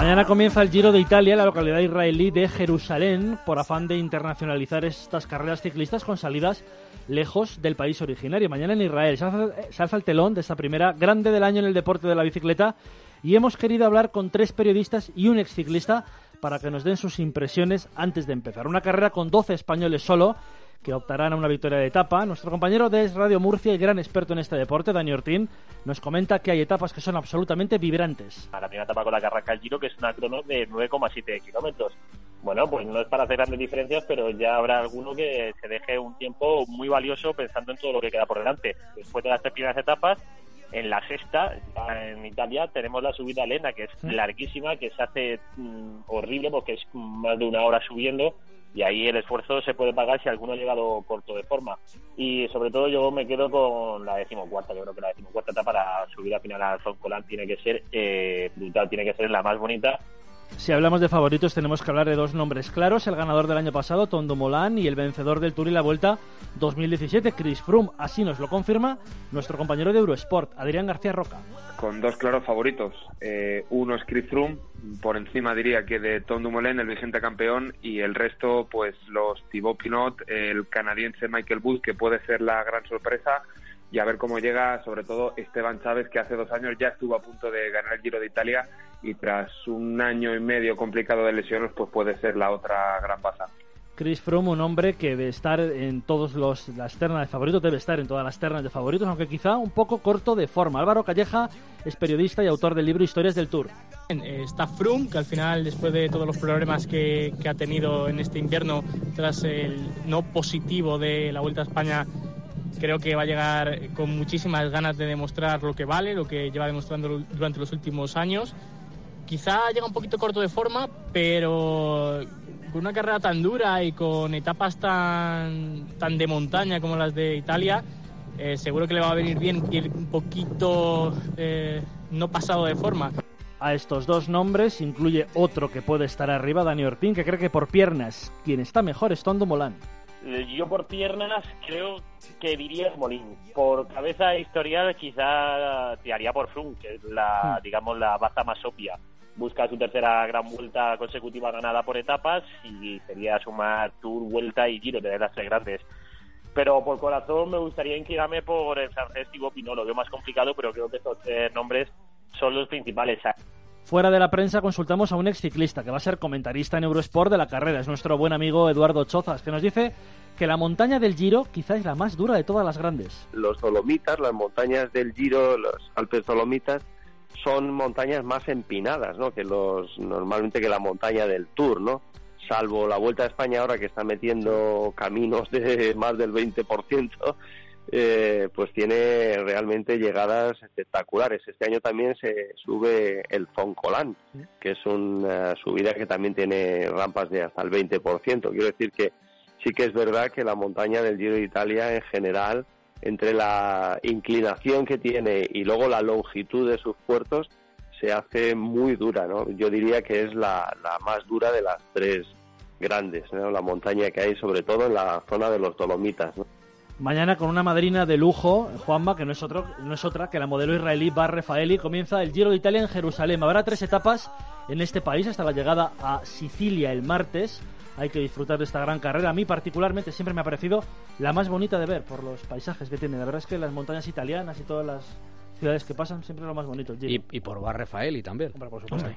Mañana comienza el Giro de Italia la localidad israelí de Jerusalén por afán de internacionalizar estas carreras ciclistas con salidas lejos del país originario. Mañana en Israel se alza, el telón de esta primera grande del año en el deporte de la bicicleta y hemos querido hablar con tres periodistas y un exciclista para que nos den sus impresiones antes de empezar. Una carrera con 12 españoles solo que optarán a una victoria de etapa. Nuestro compañero de Radio Murcia y gran experto en este deporte, Dani Ortín, nos comenta que hay etapas que son absolutamente vibrantes. La primera etapa con la que arranca el Giro, que es una crono de 9,7 kilómetros. Bueno, pues no es para hacer grandes diferencias, pero ya habrá alguno que se deje un tiempo muy valioso pensando en todo lo que queda por delante. Después de las tres primeras etapas, en la sexta, en Italia, tenemos la subida a Lena, que es larguísima, que se hace mm, horrible porque es más de una hora subiendo y ahí el esfuerzo se puede pagar si alguno ha llegado corto de forma. Y sobre todo yo me quedo con la decimocuarta, yo creo que la decimocuarta etapa para subir a final al Colán tiene que ser eh, brutal, tiene que ser la más bonita si hablamos de favoritos, tenemos que hablar de dos nombres claros: el ganador del año pasado, Tondo Molán, y el vencedor del Tour y la Vuelta 2017, Chris Froome. Así nos lo confirma nuestro compañero de Eurosport, Adrián García Roca. Con dos claros favoritos. Eh, uno es Chris Froome, por encima diría que de Tondo Molán, el vigente campeón, y el resto, pues los Thibaut Pinot, el canadiense Michael Booth, que puede ser la gran sorpresa y a ver cómo llega sobre todo Esteban Chávez que hace dos años ya estuvo a punto de ganar el Giro de Italia y tras un año y medio complicado de lesiones pues puede ser la otra gran pasada. Chris Froome, un hombre que debe estar en todas las ternas de favoritos, debe estar en todas las ternas de favoritos, aunque quizá un poco corto de forma. Álvaro Calleja es periodista y autor del libro Historias del Tour. Eh, está Froome, que al final, después de todos los problemas que, que ha tenido en este invierno, tras el no positivo de la Vuelta a España, creo que va a llegar con muchísimas ganas de demostrar lo que vale, lo que lleva demostrando durante los últimos años. Quizá llega un poquito corto de forma, pero con una carrera tan dura y con etapas tan, tan de montaña como las de Italia, eh, seguro que le va a venir bien ir un poquito eh, no pasado de forma. A estos dos nombres incluye otro que puede estar arriba, Dani Ortín, que cree que por piernas quien está mejor es Tondo Molán. Eh, yo por piernas creo que diría Molín. Por cabeza historial quizá te haría por Froome, que es la, hmm. digamos, la baza más obvia. Busca su tercera gran vuelta consecutiva ganada por etapas y sería sumar Tour, Vuelta y Giro, tener las tres grandes. Pero por corazón me gustaría inclinarme por el francés Thibaut Pinot. Lo veo más complicado, pero creo que estos tres nombres son los principales. Fuera de la prensa consultamos a un ex ciclista que va a ser comentarista en Eurosport de la carrera. Es nuestro buen amigo Eduardo Chozas, que nos dice que la montaña del Giro quizás es la más dura de todas las grandes. Los Dolomitas, las montañas del Giro, los Alpes Dolomitas, son montañas más empinadas, ¿no? Que los normalmente que la montaña del Tour, ¿no? Salvo la Vuelta a España ahora que está metiendo caminos de más del 20%, eh, pues tiene realmente llegadas espectaculares. Este año también se sube el Foncolán, que es una subida que también tiene rampas de hasta el 20%. Quiero decir que sí que es verdad que la montaña del Giro de Italia en general, entre la inclinación que tiene y luego la longitud de sus puertos, se hace muy dura, ¿no? Yo diría que es la, más dura de las tres grandes, ¿no? La montaña que hay, sobre todo en la zona de los Dolomitas, Mañana con una madrina de lujo, Juanma, que no es, otro, no es otra que la modelo israelí Bar Rafaeli, comienza el Giro de Italia en Jerusalén. Habrá tres etapas en este país hasta la llegada a Sicilia el martes hay que disfrutar de esta gran carrera. A mí particularmente siempre me ha parecido la más bonita de ver por los paisajes que tiene. La verdad es que las montañas italianas y todas las ciudades que pasan siempre es lo más bonito. Y, y, por Bar Rafaeli también. por supuesto.